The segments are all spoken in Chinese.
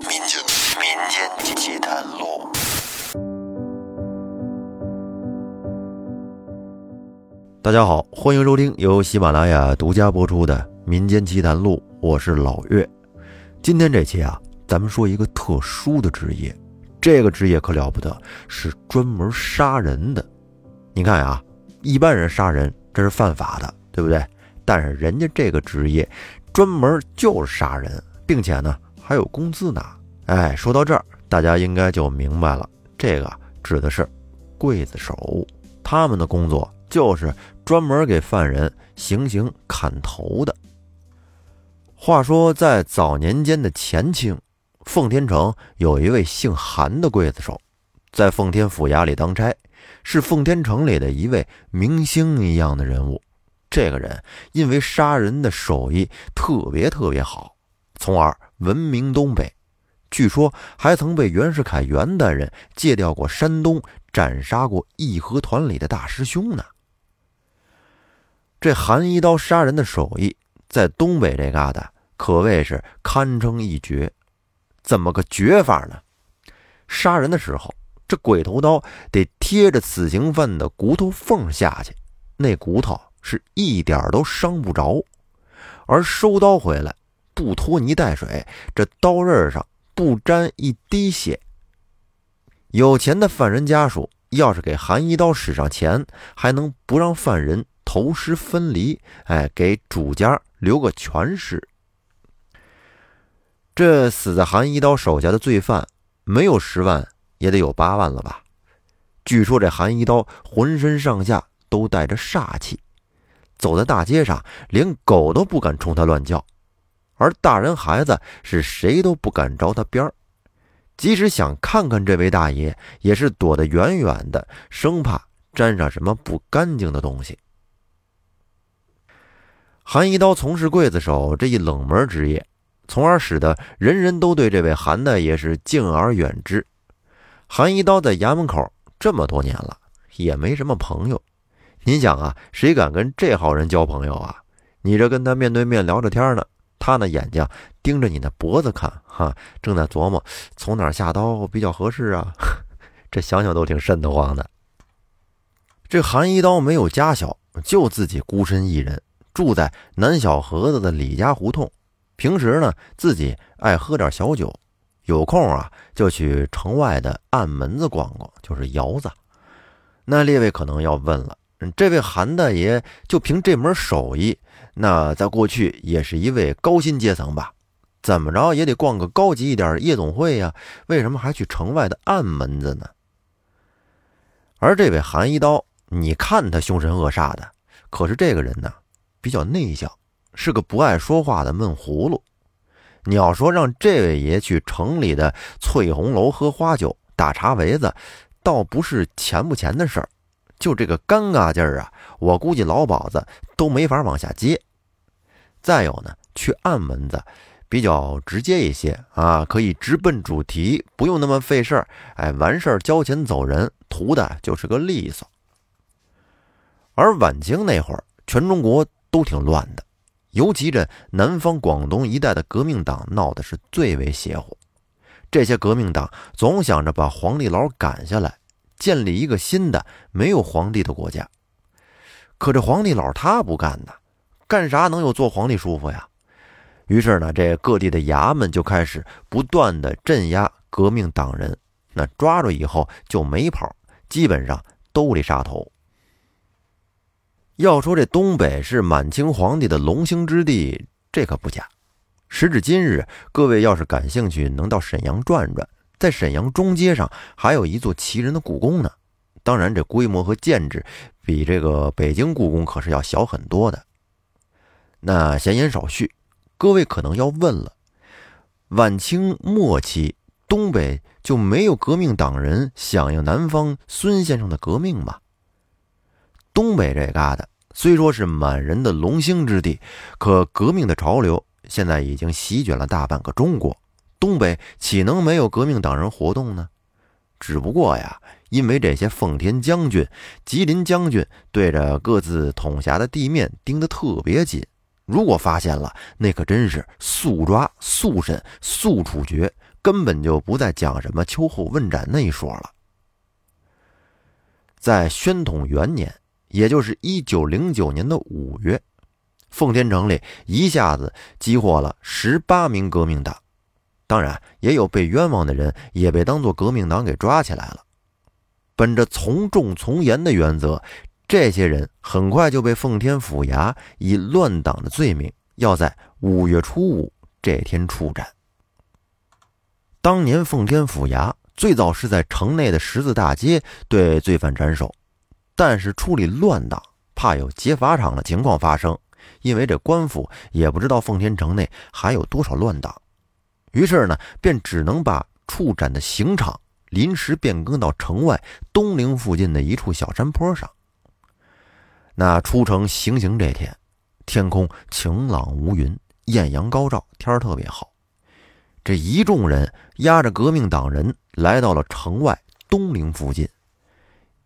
民间民间奇谈录。大家好，欢迎收听由喜马拉雅独家播出的《民间奇谈录》，我是老岳。今天这期啊，咱们说一个特殊的职业，这个职业可了不得，是专门杀人的。你看啊，一般人杀人这是犯法的，对不对？但是人家这个职业专门就是杀人，并且呢还有工资拿。哎，说到这儿，大家应该就明白了，这个指的是刽子手，他们的工作。就是专门给犯人行刑砍头的。话说，在早年间的前清，奉天城有一位姓韩的刽子手，在奉天府衙里当差，是奉天城里的一位明星一样的人物。这个人因为杀人的手艺特别特别好，从而闻名东北。据说还曾被袁世凯袁大人借调过山东，斩杀过义和团里的大师兄呢。这韩一刀杀人的手艺，在东北这旮瘩可谓是堪称一绝。怎么个绝法呢？杀人的时候，这鬼头刀得贴着死刑犯的骨头缝下去，那骨头是一点都伤不着。而收刀回来，不拖泥带水，这刀刃上不沾一滴血。有钱的犯人家属要是给韩一刀使上钱，还能不让犯人。头尸分离，哎，给主家留个全尸。这死在韩一刀手下的罪犯，没有十万也得有八万了吧？据说这韩一刀浑身上下都带着煞气，走在大街上，连狗都不敢冲他乱叫，而大人孩子是谁都不敢着他边儿，即使想看看这位大爷，也是躲得远远的，生怕沾上什么不干净的东西。韩一刀从事刽子手这一冷门职业，从而使得人人都对这位韩大爷是敬而远之。韩一刀在衙门口这么多年了，也没什么朋友。您想啊，谁敢跟这号人交朋友啊？你这跟他面对面聊着天呢，他那眼睛盯着你的脖子看，哈，正在琢磨从哪下刀比较合适啊。这想想都挺瘆得慌的。这韩一刀没有家小，就自己孤身一人。住在南小河子的李家胡同，平时呢自己爱喝点小酒，有空啊就去城外的暗门子逛逛，就是窑子。那列位可能要问了，这位韩大爷就凭这门手艺，那在过去也是一位高薪阶层吧？怎么着也得逛个高级一点夜总会呀？为什么还去城外的暗门子呢？而这位韩一刀，你看他凶神恶煞的，可是这个人呢？比较内向，是个不爱说话的闷葫芦。你要说让这位爷去城里的翠红楼喝花酒、打茶围子，倒不是钱不钱的事儿，就这个尴尬劲儿啊，我估计老鸨子都没法往下接。再有呢，去暗门子比较直接一些啊，可以直奔主题，不用那么费事儿。哎，完事儿交钱走人，图的就是个利索。而晚清那会儿，全中国。都挺乱的，尤其这南方广东一带的革命党闹的是最为邪乎。这些革命党总想着把皇帝老赶下来，建立一个新的没有皇帝的国家。可这皇帝老是他不干呐，干啥能有做皇帝舒服呀？于是呢，这各地的衙门就开始不断的镇压革命党人，那抓住以后就没跑，基本上都得杀头。要说这东北是满清皇帝的龙兴之地，这可不假。时至今日，各位要是感兴趣，能到沈阳转转，在沈阳中街上还有一座奇人的故宫呢。当然，这规模和建制比这个北京故宫可是要小很多的。那闲言少叙，各位可能要问了：晚清末期，东北就没有革命党人响应南方孙先生的革命吗？东北这旮瘩虽说是满人的龙兴之地，可革命的潮流现在已经席卷了大半个中国。东北岂能没有革命党人活动呢？只不过呀，因为这些奉天将军、吉林将军对着各自统辖的地面盯得特别紧，如果发现了，那可真是速抓速审速处决，根本就不再讲什么秋后问斩那一说了。在宣统元年，也就是一九零九年的五月，奉天城里一下子激活了十八名革命党，当然也有被冤枉的人也被当作革命党给抓起来了。本着从重从严的原则。这些人很快就被奉天府衙以乱党的罪名，要在五月初五这天处斩。当年奉天府衙最早是在城内的十字大街对罪犯斩首，但是处理乱党怕有劫法场的情况发生，因为这官府也不知道奉天城内还有多少乱党，于是呢，便只能把处斩的刑场临时变更到城外东陵附近的一处小山坡上。那出城行刑这天，天空晴朗无云，艳阳高照，天特别好。这一众人押着革命党人来到了城外东陵附近，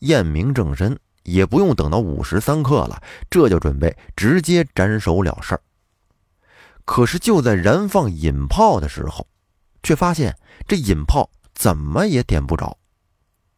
验明正身，也不用等到午时三刻了，这就准备直接斩首了事儿。可是就在燃放引炮的时候，却发现这引炮怎么也点不着。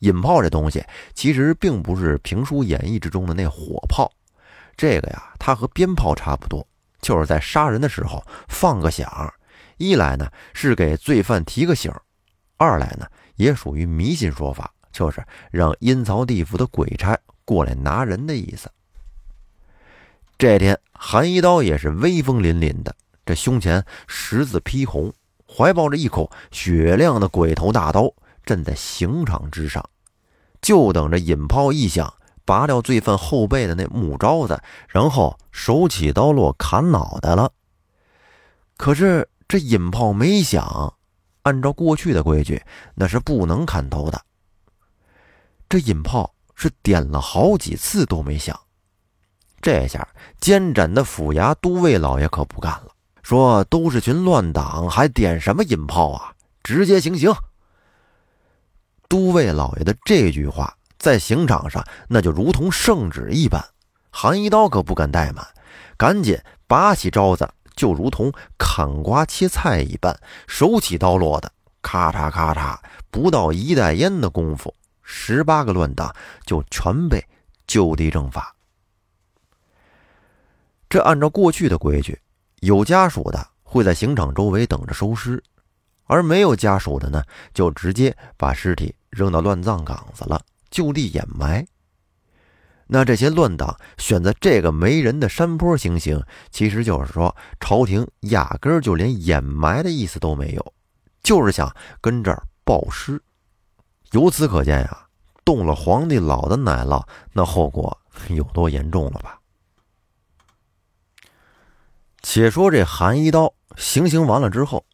引炮这东西其实并不是评书演绎之中的那火炮，这个呀，它和鞭炮差不多，就是在杀人的时候放个响。一来呢是给罪犯提个醒，二来呢也属于迷信说法，就是让阴曹地府的鬼差过来拿人的意思。这天，韩一刀也是威风凛凛的，这胸前十字披红，怀抱着一口雪亮的鬼头大刀。站在刑场之上，就等着引炮一响，拔掉罪犯后背的那木招子，然后手起刀落砍脑袋了。可是这引炮没响，按照过去的规矩，那是不能砍头的。这引炮是点了好几次都没响，这下监斩的府衙都尉老爷可不干了，说：“都是群乱党，还点什么引炮啊？直接行刑！”都尉老爷的这句话在刑场上那就如同圣旨一般，韩一刀可不敢怠慢，赶紧拔起招子，就如同砍瓜切菜一般，手起刀落的，咔嚓咔嚓，不到一袋烟的功夫，十八个乱党就全被就地正法。这按照过去的规矩，有家属的会在刑场周围等着收尸，而没有家属的呢，就直接把尸体。扔到乱葬岗子了，就地掩埋。那这些乱党选择这个没人的山坡行刑，其实就是说，朝廷压根儿就连掩埋的意思都没有，就是想跟这儿暴尸。由此可见呀，动了皇帝老的奶酪，那后果 有多严重了吧？且说这韩一刀行刑完了之后，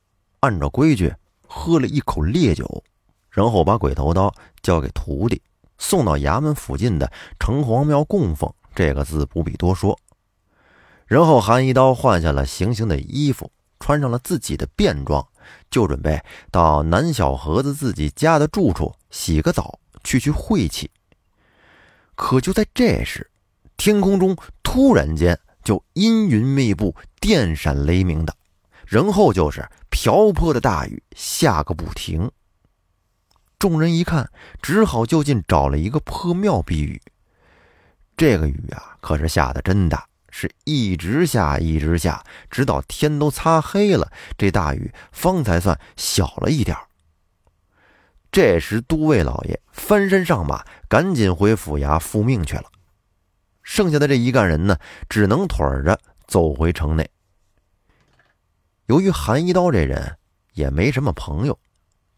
按照规矩喝了一口烈酒。然后把鬼头刀交给徒弟，送到衙门附近的城隍庙供奉。这个字不必多说。然后韩一刀换下了行刑的衣服，穿上了自己的便装，就准备到南小盒子自己家的住处洗个澡，去去晦气。可就在这时，天空中突然间就阴云密布，电闪雷鸣的，然后就是瓢泼的大雨下个不停。众人一看，只好就近找了一个破庙避雨。这个雨啊，可是下的真大，是一直下，一直下，直到天都擦黑了，这大雨方才算小了一点这时，都尉老爷翻身上马，赶紧回府衙复命去了。剩下的这一干人呢，只能腿着走回城内。由于韩一刀这人也没什么朋友。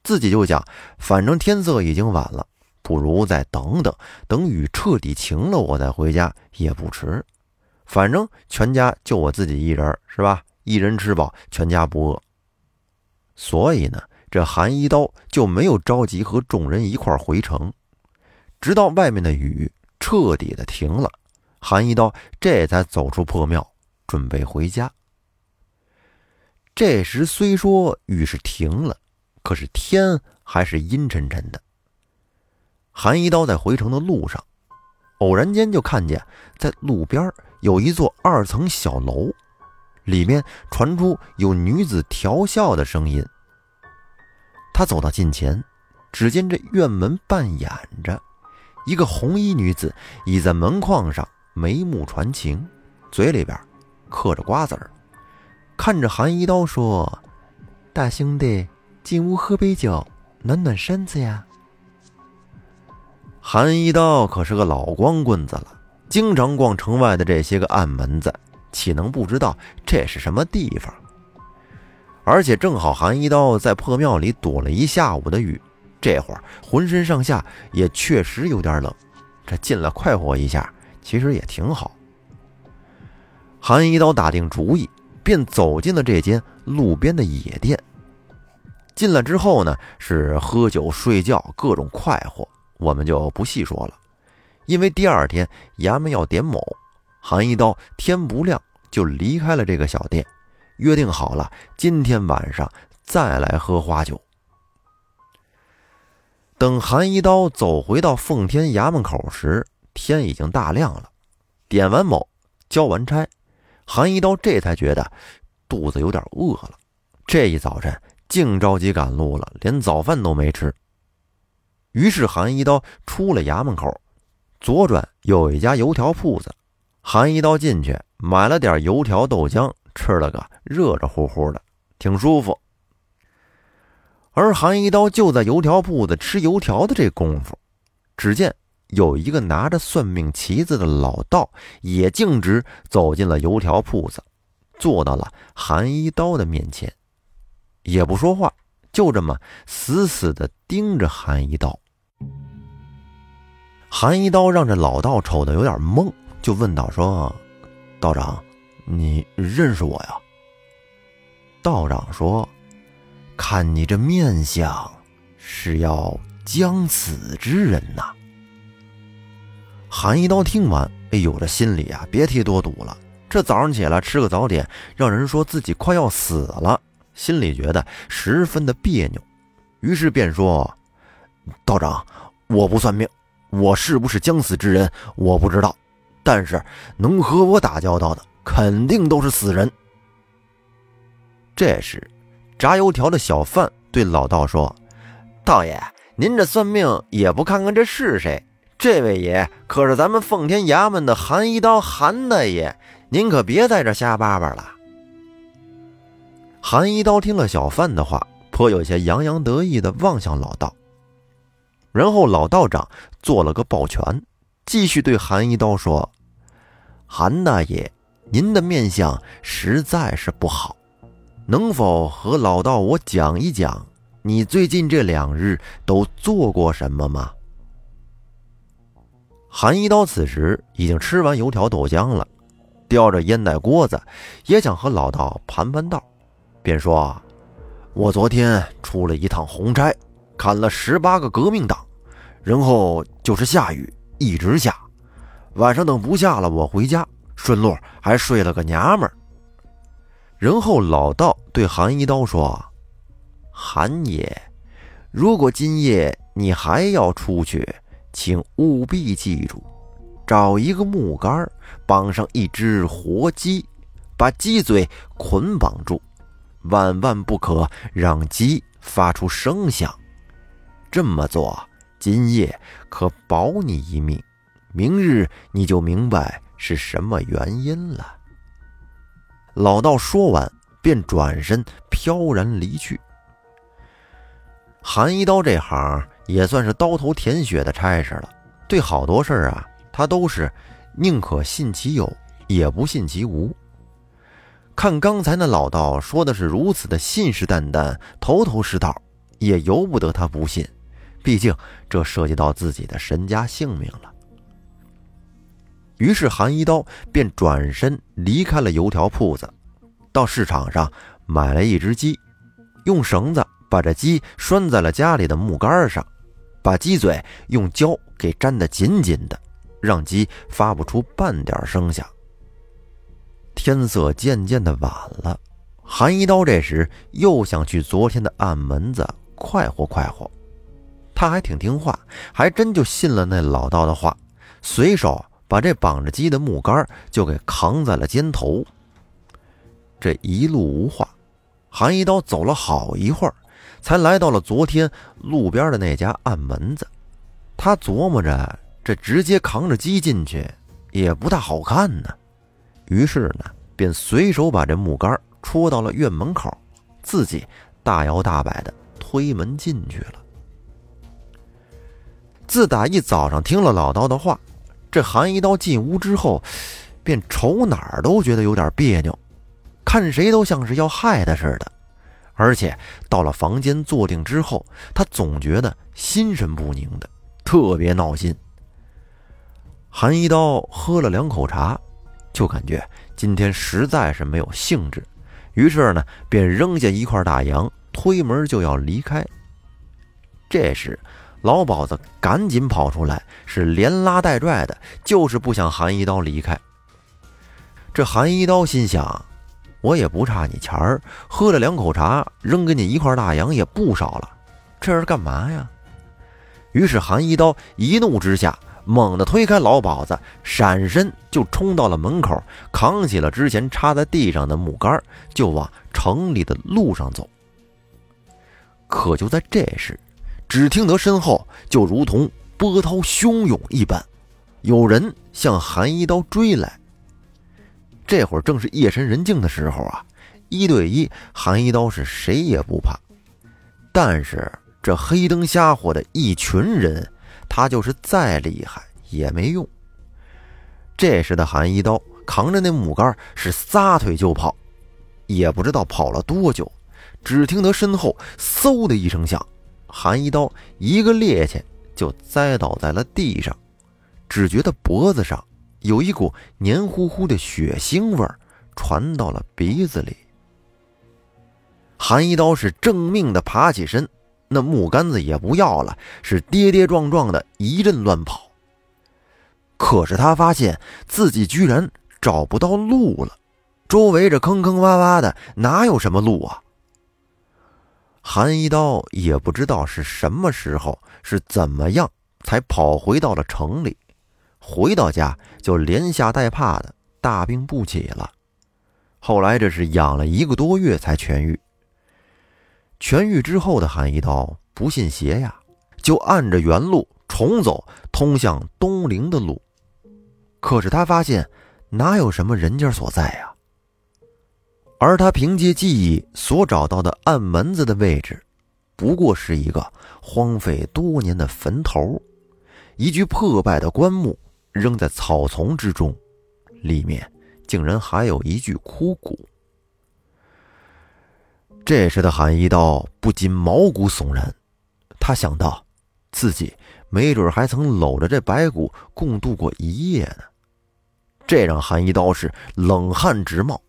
自己就想，反正天色已经晚了，不如再等等，等雨彻底晴了，我再回家也不迟。反正全家就我自己一人，是吧？一人吃饱，全家不饿。所以呢，这韩一刀就没有着急和众人一块回城，直到外面的雨彻底的停了，韩一刀这才走出破庙，准备回家。这时虽说雨是停了。可是天还是阴沉沉的。韩一刀在回城的路上，偶然间就看见在路边有一座二层小楼，里面传出有女子调笑的声音。他走到近前，只见这院门半掩着，一个红衣女子倚在门框上，眉目传情，嘴里边嗑着瓜子儿，看着韩一刀说：“大兄弟，进屋喝杯酒，暖暖身子呀。”韩一刀可是个老光棍子了，经常逛城外的这些个暗门子，岂能不知道这是什么地方？而且正好韩一刀在破庙里躲了一下午的雨，这会儿浑身上下也确实有点冷，这进来快活一下，其实也挺好。韩一刀打定主意，便走进了这间路边的野店。进来之后呢，是喝酒睡觉，各种快活。我们就不细说了，因为第二天衙门要点卯，韩一刀天不亮就离开了这个小店，约定好了今天晚上再来喝花酒。等韩一刀走回到奉天衙门口时，天已经大亮了。点完卯，交完差，韩一刀这才觉得肚子有点饿了。这一早晨净着急赶路了，连早饭都没吃。于是韩一刀出了衙门口，左转有一家油条铺子，韩一刀进去买了点油条豆浆，吃了个热热乎乎的，挺舒服。而韩一刀就在油条铺子吃油条的这功夫，只见有一个拿着算命旗子的老道也径直走进了油条铺子，坐到了韩一刀的面前，也不说话。就这么死死地盯着韩一刀。韩一刀让这老道瞅得有点懵，就问道：“说，道长，你认识我呀？”道长说：“看你这面相，是要将死之人呐。”韩一刀听完，哎呦，这心里啊，别提多堵了。这早上起来吃个早点，让人说自己快要死了。心里觉得十分的别扭，于是便说：“道长，我不算命，我是不是将死之人我不知道，但是能和我打交道的肯定都是死人。”这时，炸油条的小贩对老道说：“道爷，您这算命也不看看这是谁？这位爷可是咱们奉天衙门的韩一刀韩大爷，您可别在这瞎叭叭了。”韩一刀听了小贩的话，颇有些洋洋得意的望向老道，然后老道长做了个抱拳，继续对韩一刀说：“韩大爷，您的面相实在是不好，能否和老道我讲一讲，你最近这两日都做过什么吗？”韩一刀此时已经吃完油条豆浆了，叼着烟袋锅子，也想和老道盘盘道。便说：“我昨天出了一趟红差，砍了十八个革命党，然后就是下雨，一直下。晚上等不下了，我回家，顺路还睡了个娘们儿。然后老道对韩一刀说：‘韩爷，如果今夜你还要出去，请务必记住，找一个木杆，绑上一只活鸡，把鸡嘴捆绑住。’”万万不可让鸡发出声响，这么做今夜可保你一命，明日你就明白是什么原因了。老道说完，便转身飘然离去。韩一刀这行也算是刀头舔血的差事了，对好多事儿啊，他都是宁可信其有，也不信其无。看刚才那老道说的是如此的信誓旦旦、头头是道，也由不得他不信，毕竟这涉及到自己的身家性命了。于是韩一刀便转身离开了油条铺子，到市场上买了一只鸡，用绳子把这鸡拴在了家里的木杆上，把鸡嘴用胶给粘得紧紧的，让鸡发不出半点声响。天色渐渐的晚了，韩一刀这时又想去昨天的暗门子快活快活。他还挺听话，还真就信了那老道的话，随手把这绑着鸡的木杆就给扛在了肩头。这一路无话。韩一刀走了好一会儿，才来到了昨天路边的那家暗门子。他琢磨着，这直接扛着鸡进去也不大好看呢。于是呢，便随手把这木杆戳到了院门口，自己大摇大摆的推门进去了。自打一早上听了老道的话，这韩一刀进屋之后，便瞅哪儿都觉得有点别扭。看谁都像是要害他似的，而且到了房间坐定之后，他总觉得心神不宁的，特别闹心。韩一刀喝了两口茶，就感觉今天实在是没有兴致，于是呢，便扔下一块大洋，推门就要离开。这时，老鸨子赶紧跑出来，是连拉带拽的，就是不想韩一刀离开。这韩一刀心想。我也不差你钱儿，喝了两口茶，扔给你一块大洋也不少了，这是干嘛呀？于是韩一刀一怒之下，猛地推开老鸨子，闪身就冲到了门口，扛起了之前插在地上的木杆，就往城里的路上走。可就在这时，只听得身后就如同波涛汹涌一般，有人向韩一刀追来。这会儿正是夜深人静的时候啊，一对一，韩一刀是谁也不怕。但是这黑灯瞎火的一群人，他就是再厉害也没用。这时的韩一刀扛着那木杆是撒腿就跑，也不知道跑了多久，只听得身后嗖的一声响，韩一刀一个趔趄就栽倒在了地上，只觉得脖子上。有一股黏糊糊的血腥味儿传到了鼻子里。韩一刀是正命的爬起身，那木杆子也不要了，是跌跌撞撞的一阵乱跑。可是他发现自己居然找不到路了，周围这坑坑洼洼的，哪有什么路啊？韩一刀也不知道是什么时候，是怎么样才跑回到了城里。回到家就连吓带怕的，大病不起了。后来这是养了一个多月才痊愈。痊愈之后的韩一刀不信邪呀，就按着原路重走通向东陵的路。可是他发现哪有什么人家所在呀？而他凭借记忆所找到的暗门子的位置，不过是一个荒废多年的坟头，一具破败的棺木。扔在草丛之中，里面竟然还有一具枯骨。这时的韩一刀不禁毛骨悚然，他想到自己没准还曾搂着这白骨共度过一夜呢，这让韩一刀是冷汗直冒。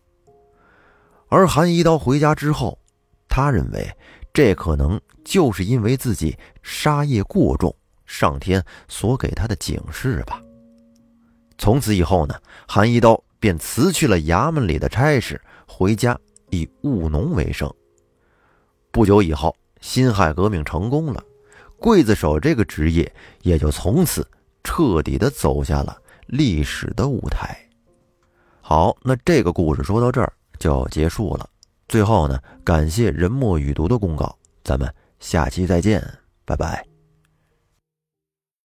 而韩一刀回家之后，他认为这可能就是因为自己杀业过重，上天所给他的警示吧。从此以后呢，韩一刀便辞去了衙门里的差事，回家以务农为生。不久以后，辛亥革命成功了，刽子手这个职业也就从此彻底的走下了历史的舞台。好，那这个故事说到这儿就结束了。最后呢，感谢人墨雨读的公告，咱们下期再见，拜拜。